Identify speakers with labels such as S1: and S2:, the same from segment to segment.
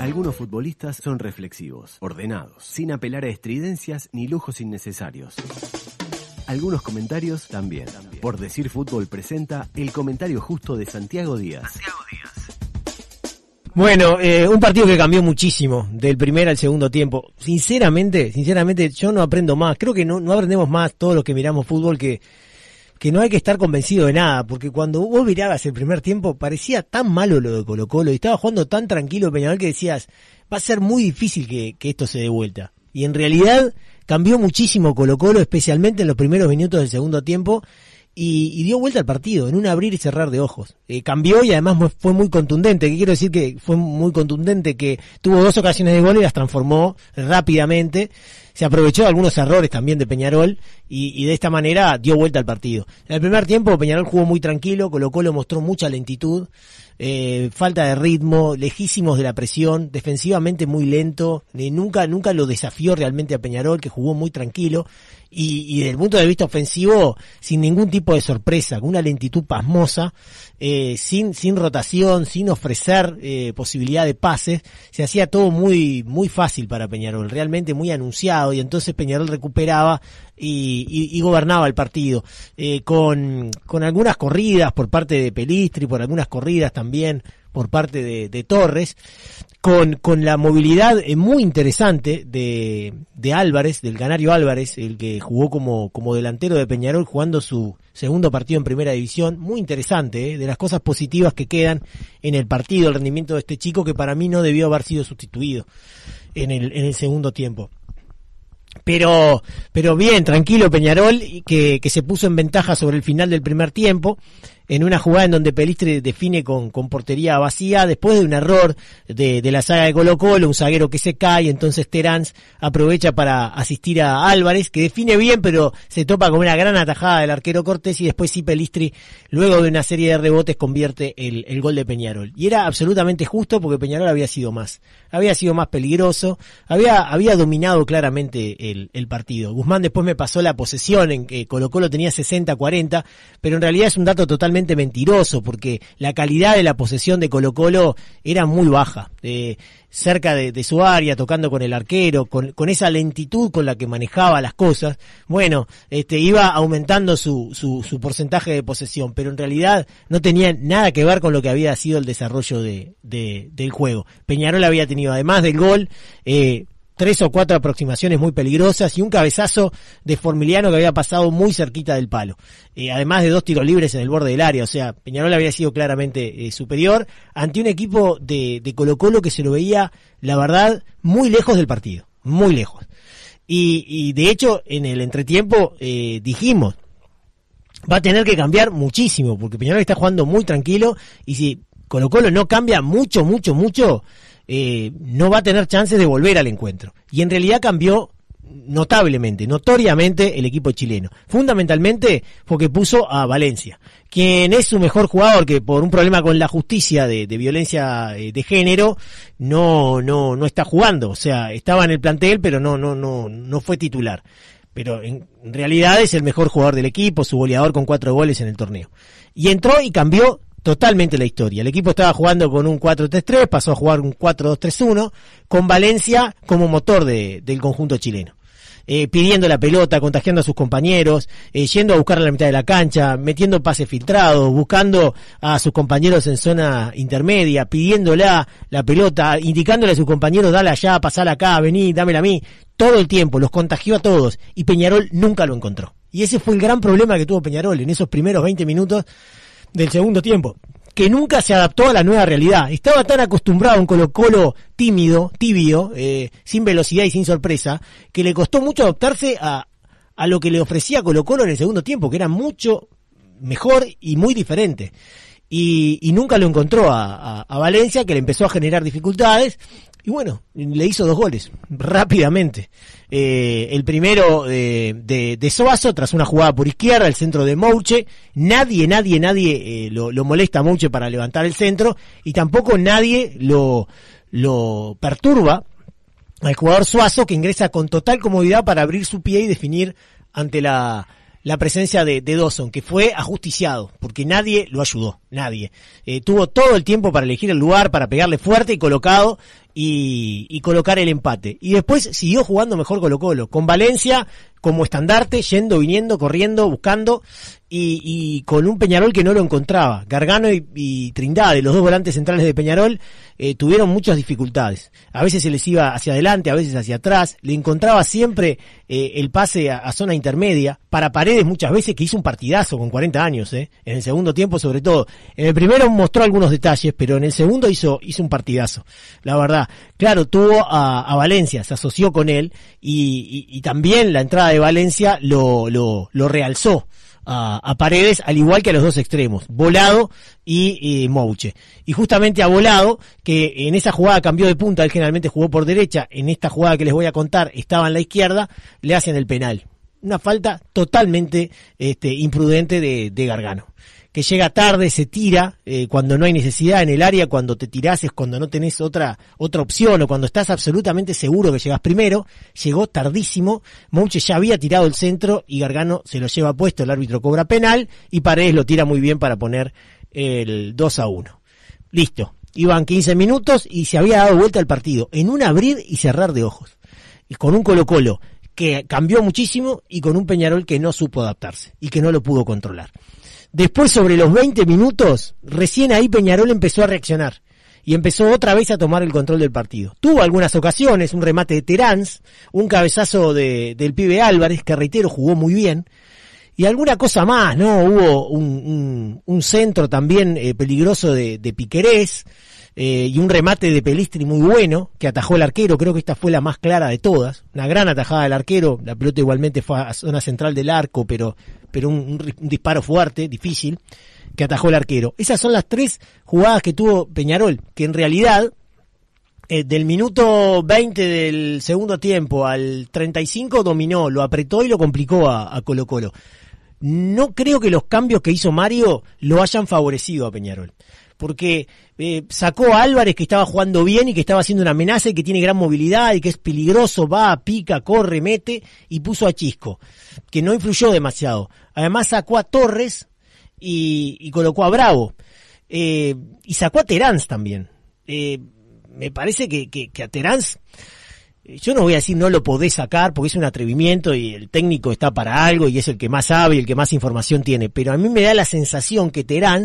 S1: Algunos futbolistas son reflexivos, ordenados, sin apelar a estridencias ni lujos innecesarios. Algunos comentarios también. Por decir fútbol presenta el comentario justo de Santiago Díaz.
S2: Bueno, eh, un partido que cambió muchísimo del primer al segundo tiempo. Sinceramente, sinceramente, yo no aprendo más. Creo que no, no aprendemos más todos los que miramos fútbol que, que no hay que estar convencido de nada, porque cuando vos mirabas el primer tiempo parecía tan malo lo de Colo Colo y estaba jugando tan tranquilo Peñarol que decías, va a ser muy difícil que, que esto se dé vuelta. Y en realidad cambió muchísimo Colo Colo, especialmente en los primeros minutos del segundo tiempo, y, dio vuelta al partido en un abrir y cerrar de ojos. Eh, cambió y además fue muy contundente. ¿Qué quiero decir que fue muy contundente? Que tuvo dos ocasiones de gol y las transformó rápidamente. Se aprovechó de algunos errores también de Peñarol y, de esta manera dio vuelta al partido. En el primer tiempo Peñarol jugó muy tranquilo, Colo Colo mostró mucha lentitud. Eh, falta de ritmo, lejísimos de la presión, defensivamente muy lento, eh, nunca, nunca lo desafió realmente a Peñarol, que jugó muy tranquilo, y, y desde el punto de vista ofensivo, sin ningún tipo de sorpresa, con una lentitud pasmosa, eh, sin, sin rotación, sin ofrecer eh, posibilidad de pases, se hacía todo muy, muy fácil para Peñarol, realmente muy anunciado, y entonces Peñarol recuperaba y, y, gobernaba el partido, eh, con, con algunas corridas por parte de Pelistri, por algunas corridas también por parte de, Torres, con, con la movilidad eh, muy interesante de, de Álvarez, del Canario Álvarez, el que jugó como, como delantero de Peñarol jugando su segundo partido en primera división, muy interesante, eh, de las cosas positivas que quedan en el partido, el rendimiento de este chico que para mí no debió haber sido sustituido en el, en el segundo tiempo. Pero, pero bien, tranquilo Peñarol, que, que se puso en ventaja sobre el final del primer tiempo en una jugada en donde Pelistre define con, con portería vacía, después de un error de, de, la saga de Colo Colo, un zaguero que se cae, entonces Terán aprovecha para asistir a Álvarez, que define bien, pero se topa con una gran atajada del arquero Cortés y después sí Pelistri, luego de una serie de rebotes, convierte el, el gol de Peñarol. Y era absolutamente justo porque Peñarol había sido más, había sido más peligroso, había, había dominado claramente el, el partido. Guzmán después me pasó la posesión en que Colo Colo tenía 60-40, pero en realidad es un dato totalmente mentiroso, porque la calidad de la posesión de Colo Colo era muy baja. Cerca de, su área, tocando con el arquero, con, con, esa lentitud con la que manejaba las cosas, bueno, este, iba aumentando su, su, su, porcentaje de posesión, pero en realidad no tenía nada que ver con lo que había sido el desarrollo de, de del juego. Peñarol había tenido, además del gol, eh, tres o cuatro aproximaciones muy peligrosas y un cabezazo de Formiliano que había pasado muy cerquita del palo. Eh, además de dos tiros libres en el borde del área, o sea, Peñarol había sido claramente eh, superior ante un equipo de, de Colo Colo que se lo veía, la verdad, muy lejos del partido, muy lejos. Y, y de hecho, en el entretiempo eh, dijimos, va a tener que cambiar muchísimo, porque Peñarol está jugando muy tranquilo y si Colo Colo no cambia mucho, mucho, mucho, eh, no va a tener chances de volver al encuentro. Y en realidad cambió notablemente, notoriamente el equipo chileno. Fundamentalmente porque puso a Valencia, quien es su mejor jugador que por un problema con la justicia de, violencia eh, de género no, no, no está jugando. O sea, estaba en el plantel pero no, no, no, no fue titular. Pero en realidad es el mejor jugador del equipo, su goleador con cuatro goles en el torneo. Y entró y cambió totalmente la historia. El equipo estaba jugando con un 4-3-3, pasó a jugar un 4-2-3-1, con Valencia como motor de, del conjunto chileno. Eh, pidiendo la pelota, contagiando a sus compañeros, eh, yendo a buscar a la mitad de la cancha, metiendo pases filtrados, buscando a sus compañeros en zona intermedia, pidiéndola la pelota, indicándole a sus compañeros, dale allá, pasala acá, vení, dámela a mí, todo el tiempo, los contagió a todos, y Peñarol nunca lo encontró. Y ese fue el gran problema que tuvo Peñarol en esos primeros 20 minutos del segundo tiempo, que nunca se adaptó a la nueva realidad. Estaba tan acostumbrado a un Colo Colo tímido, tibio, eh, sin velocidad y sin sorpresa, que le costó mucho adaptarse a, a lo que le ofrecía Colo Colo en el segundo tiempo, que era mucho mejor y muy diferente. Y, y nunca lo encontró a, a, Valencia, que le empezó a generar dificultades. Y bueno, le hizo dos goles rápidamente. Eh, el primero de, de, de, Soazo, tras una jugada por izquierda, el centro de Mouche. Nadie, nadie, nadie eh, lo, lo, molesta a Mouche para levantar el centro. Y tampoco nadie lo, lo perturba al jugador Suazo, que ingresa con total comodidad para abrir su pie y definir ante la, la presencia de, de, Dawson, que fue ajusticiado, porque nadie lo ayudó, nadie. Eh, tuvo todo el tiempo para elegir el lugar, para pegarle fuerte y colocado, y, colocar el empate. Y después siguió jugando mejor Colo Colo, con Valencia como estandarte, yendo, viniendo, corriendo, buscando, y, con un Peñarol que no lo encontraba. Gargano y, Trindade, los dos volantes centrales de Peñarol, eh, tuvieron muchas dificultades. A veces se les iba hacia adelante, a veces hacia atrás, le encontraba siempre eh, el pase a, zona intermedia, para Paredes muchas veces que hizo un partidazo con 40 años, eh, en el segundo tiempo sobre todo. En el primero mostró algunos detalles, pero en el segundo hizo, hizo un partidazo, la verdad. Claro, tuvo a, Valencia, se asoció con él, y, también la entrada de Valencia lo, lo, realzó a, Paredes, al igual que a los dos extremos, Volado y Mouche. Y justamente a Volado, que en esa jugada cambió de punta, él generalmente jugó por derecha, en esta jugada que les voy a contar estaba en la izquierda, le hacen el penal. Una falta totalmente este, imprudente de, de Gargano que llega tarde, se tira, eh, cuando no hay necesidad en el área, cuando te tirás es cuando no tenés otra, otra opción o cuando estás absolutamente seguro que llegas primero, llegó tardísimo, Mouche ya había tirado el centro y Gargano se lo lleva puesto, el árbitro cobra penal y Paredes lo tira muy bien para poner el 2 a 1. Listo, iban 15 minutos y se había dado vuelta el partido, en un abrir y cerrar de ojos, y con un Colo Colo que cambió muchísimo y con un Peñarol que no supo adaptarse y que no lo pudo controlar. Después, sobre los 20 minutos, recién ahí Peñarol empezó a reaccionar y empezó otra vez a tomar el control del partido. Tuvo algunas ocasiones, un remate de Terán, un cabezazo de, del pibe Álvarez, que reitero, jugó muy bien, y alguna cosa más, ¿no? Hubo un, un, centro también eh, peligroso de, de Piquerés, eh, y un remate de Pelistri muy bueno que atajó el arquero, creo que esta fue la más clara de todas, una gran atajada del arquero, la pelota igualmente fue a zona central del arco, pero, pero un, disparo fuerte, difícil, que atajó el arquero. Esas son las tres jugadas que tuvo Peñarol, que en realidad eh, del minuto 20 del segundo tiempo al 35 dominó, lo apretó y lo complicó a, a Colo Colo. No creo que los cambios que hizo Mario lo hayan favorecido a Peñarol porque eh, sacó a Álvarez que estaba jugando bien y que estaba haciendo una amenaza y que tiene gran movilidad y que es peligroso, va, pica, corre, mete y puso a Chisco, que no influyó demasiado. Además sacó a Torres y, colocó a Bravo eh, y sacó a Terán también. Eh, me parece que, que, a Terán yo no voy a decir no lo podés sacar porque es un atrevimiento y el técnico está para algo y es el que más sabe y el que más información tiene, pero a mí me da la sensación que Terán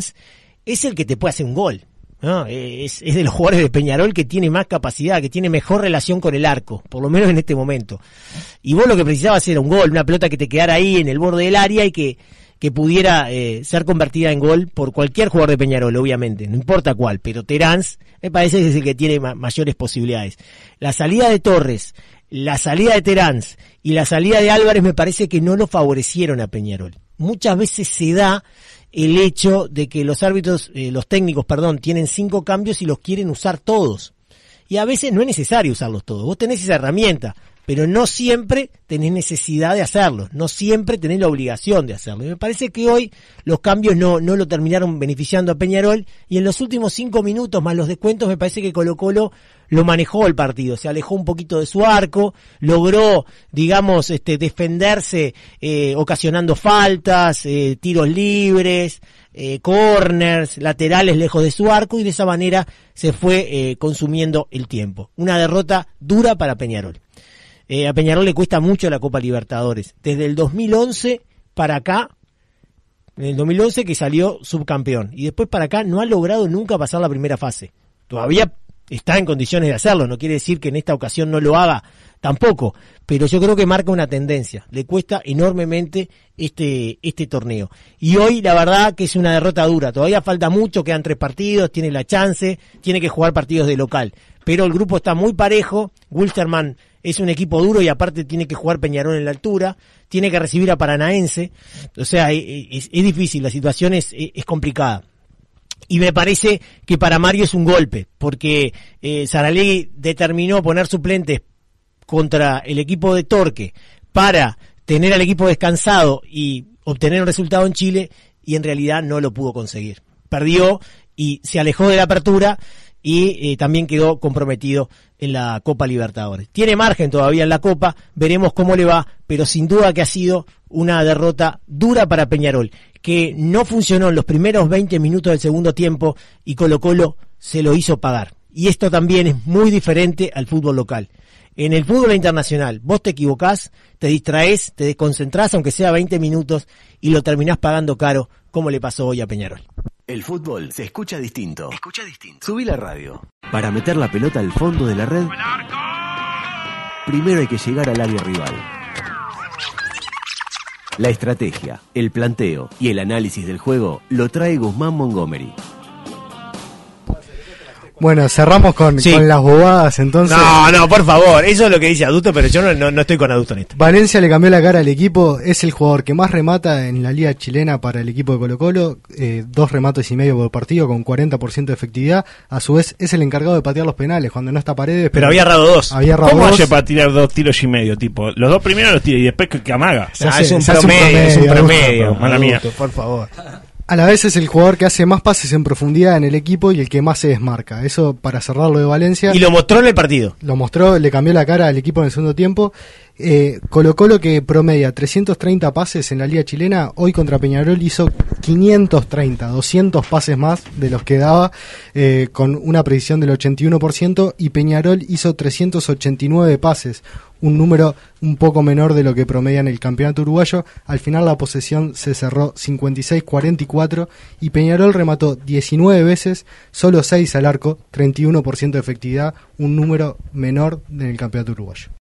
S2: es el que te puede hacer un gol. ¿no? Es, es, de los jugadores de Peñarol que tiene más capacidad, que tiene mejor relación con el arco, por lo menos en este momento. Y vos lo que precisabas era un gol, una pelota que te quedara ahí en el borde del área y que, que pudiera eh, ser convertida en gol por cualquier jugador de Peñarol, obviamente, no importa cuál, pero Terán me parece que es el que tiene mayores posibilidades. La salida de Torres, la salida de Terán y la salida de Álvarez me parece que no lo favorecieron a Peñarol. Muchas veces se da el hecho de que los árbitros, eh, los técnicos, perdón, tienen cinco cambios y los quieren usar todos. Y a veces no es necesario usarlos todos. Vos tenés esa herramienta, pero no siempre tenés necesidad de hacerlo, no siempre tenés la obligación de hacerlo. Y me parece que hoy los cambios no, no lo terminaron beneficiando a Peñarol y en los últimos cinco minutos más los descuentos me parece que Colo Colo lo manejó el partido, se alejó un poquito de su arco, logró, digamos, este, defenderse eh, ocasionando faltas, eh, tiros libres, eh, corners, laterales lejos de su arco y de esa manera se fue consumiendo el tiempo. Una derrota dura para Peñarol. A Peñarol le cuesta mucho la Copa Libertadores. Desde el 2011 para acá, en el 2011 que salió subcampeón. Y después para acá no ha logrado nunca pasar la primera fase. Todavía está en condiciones de hacerlo, no quiere decir que en esta ocasión no lo haga tampoco, pero yo creo que marca una tendencia, le cuesta enormemente este, este torneo. Y hoy la verdad que es una derrota dura, todavía falta mucho, quedan tres partidos, tiene la chance, tiene que jugar partidos de local, pero el grupo está muy parejo, Wilstermann es un equipo duro y aparte tiene que jugar Peñarol en la altura, tiene que recibir a Paranaense, o sea, es, difícil, la situación es, es complicada. Y me parece que para Mario es un golpe, porque eh, Saralegui determinó poner suplentes contra el equipo de Torque para tener al equipo descansado y obtener un resultado en Chile y en realidad no lo pudo conseguir. Perdió y se alejó de la apertura y eh, también quedó comprometido en la Copa Libertadores. Tiene margen todavía en la Copa, veremos cómo le va, pero sin duda que ha sido una derrota dura para Peñarol, que no funcionó en los primeros 20 minutos del segundo tiempo y Colo Colo se lo hizo pagar. Y esto también es muy diferente al fútbol local. En el fútbol internacional, vos te equivocás, te distraes, te desconcentrás, aunque sea 20 minutos, y lo terminás pagando caro, como le pasó hoy a Peñarol.
S1: El fútbol se escucha distinto. Escucha distinto. Subí la radio. Para meter la pelota al fondo de la red, primero hay que llegar al área rival. La estrategia, el planteo y el análisis del juego lo trae Guzmán Montgomery.
S3: Bueno, cerramos con,
S2: Sí.
S3: con las bobadas entonces.
S2: No, no, por favor, eso es lo que dice adulto, pero yo no, no, no estoy con adulto en esto.
S3: Valencia le cambió la cara al equipo, es el jugador que más remata en la liga chilena para el equipo de Colo Colo, eh, dos remates y medio por partido con 40% de efectividad, a su vez es el encargado de patear los penales cuando no está paredes.
S2: Pero había errado dos.
S3: Había errado
S4: ¿Cómo
S3: dos.
S4: hace para tirar dos tiros y medio? Tipo, los dos primeros los tira y después que, que amaga.
S3: Se
S2: Ah, es un
S3: se hace un
S2: promedio, es un
S3: promedio,
S4: mala mía.
S2: Por favor.
S3: A la vez es el jugador que hace más pases en profundidad en el equipo y el que más se desmarca. Eso para cerrar lo de Valencia.
S2: Y lo mostró en el partido.
S3: lo mostró, le cambió la cara al equipo en el segundo tiempo. Eh, Colo Colo que promedia 330 pases en la liga chilena, hoy contra Peñarol hizo 530, 200 pases más de los que daba, eh, con una precisión del 81%, y Peñarol hizo 389 pases, un número un poco menor de lo que promedia en el campeonato uruguayo. Al final la posesión se cerró 56-44 y Peñarol remató 19 veces, solo 6 al arco, 31% de efectividad, un número menor en el campeonato uruguayo.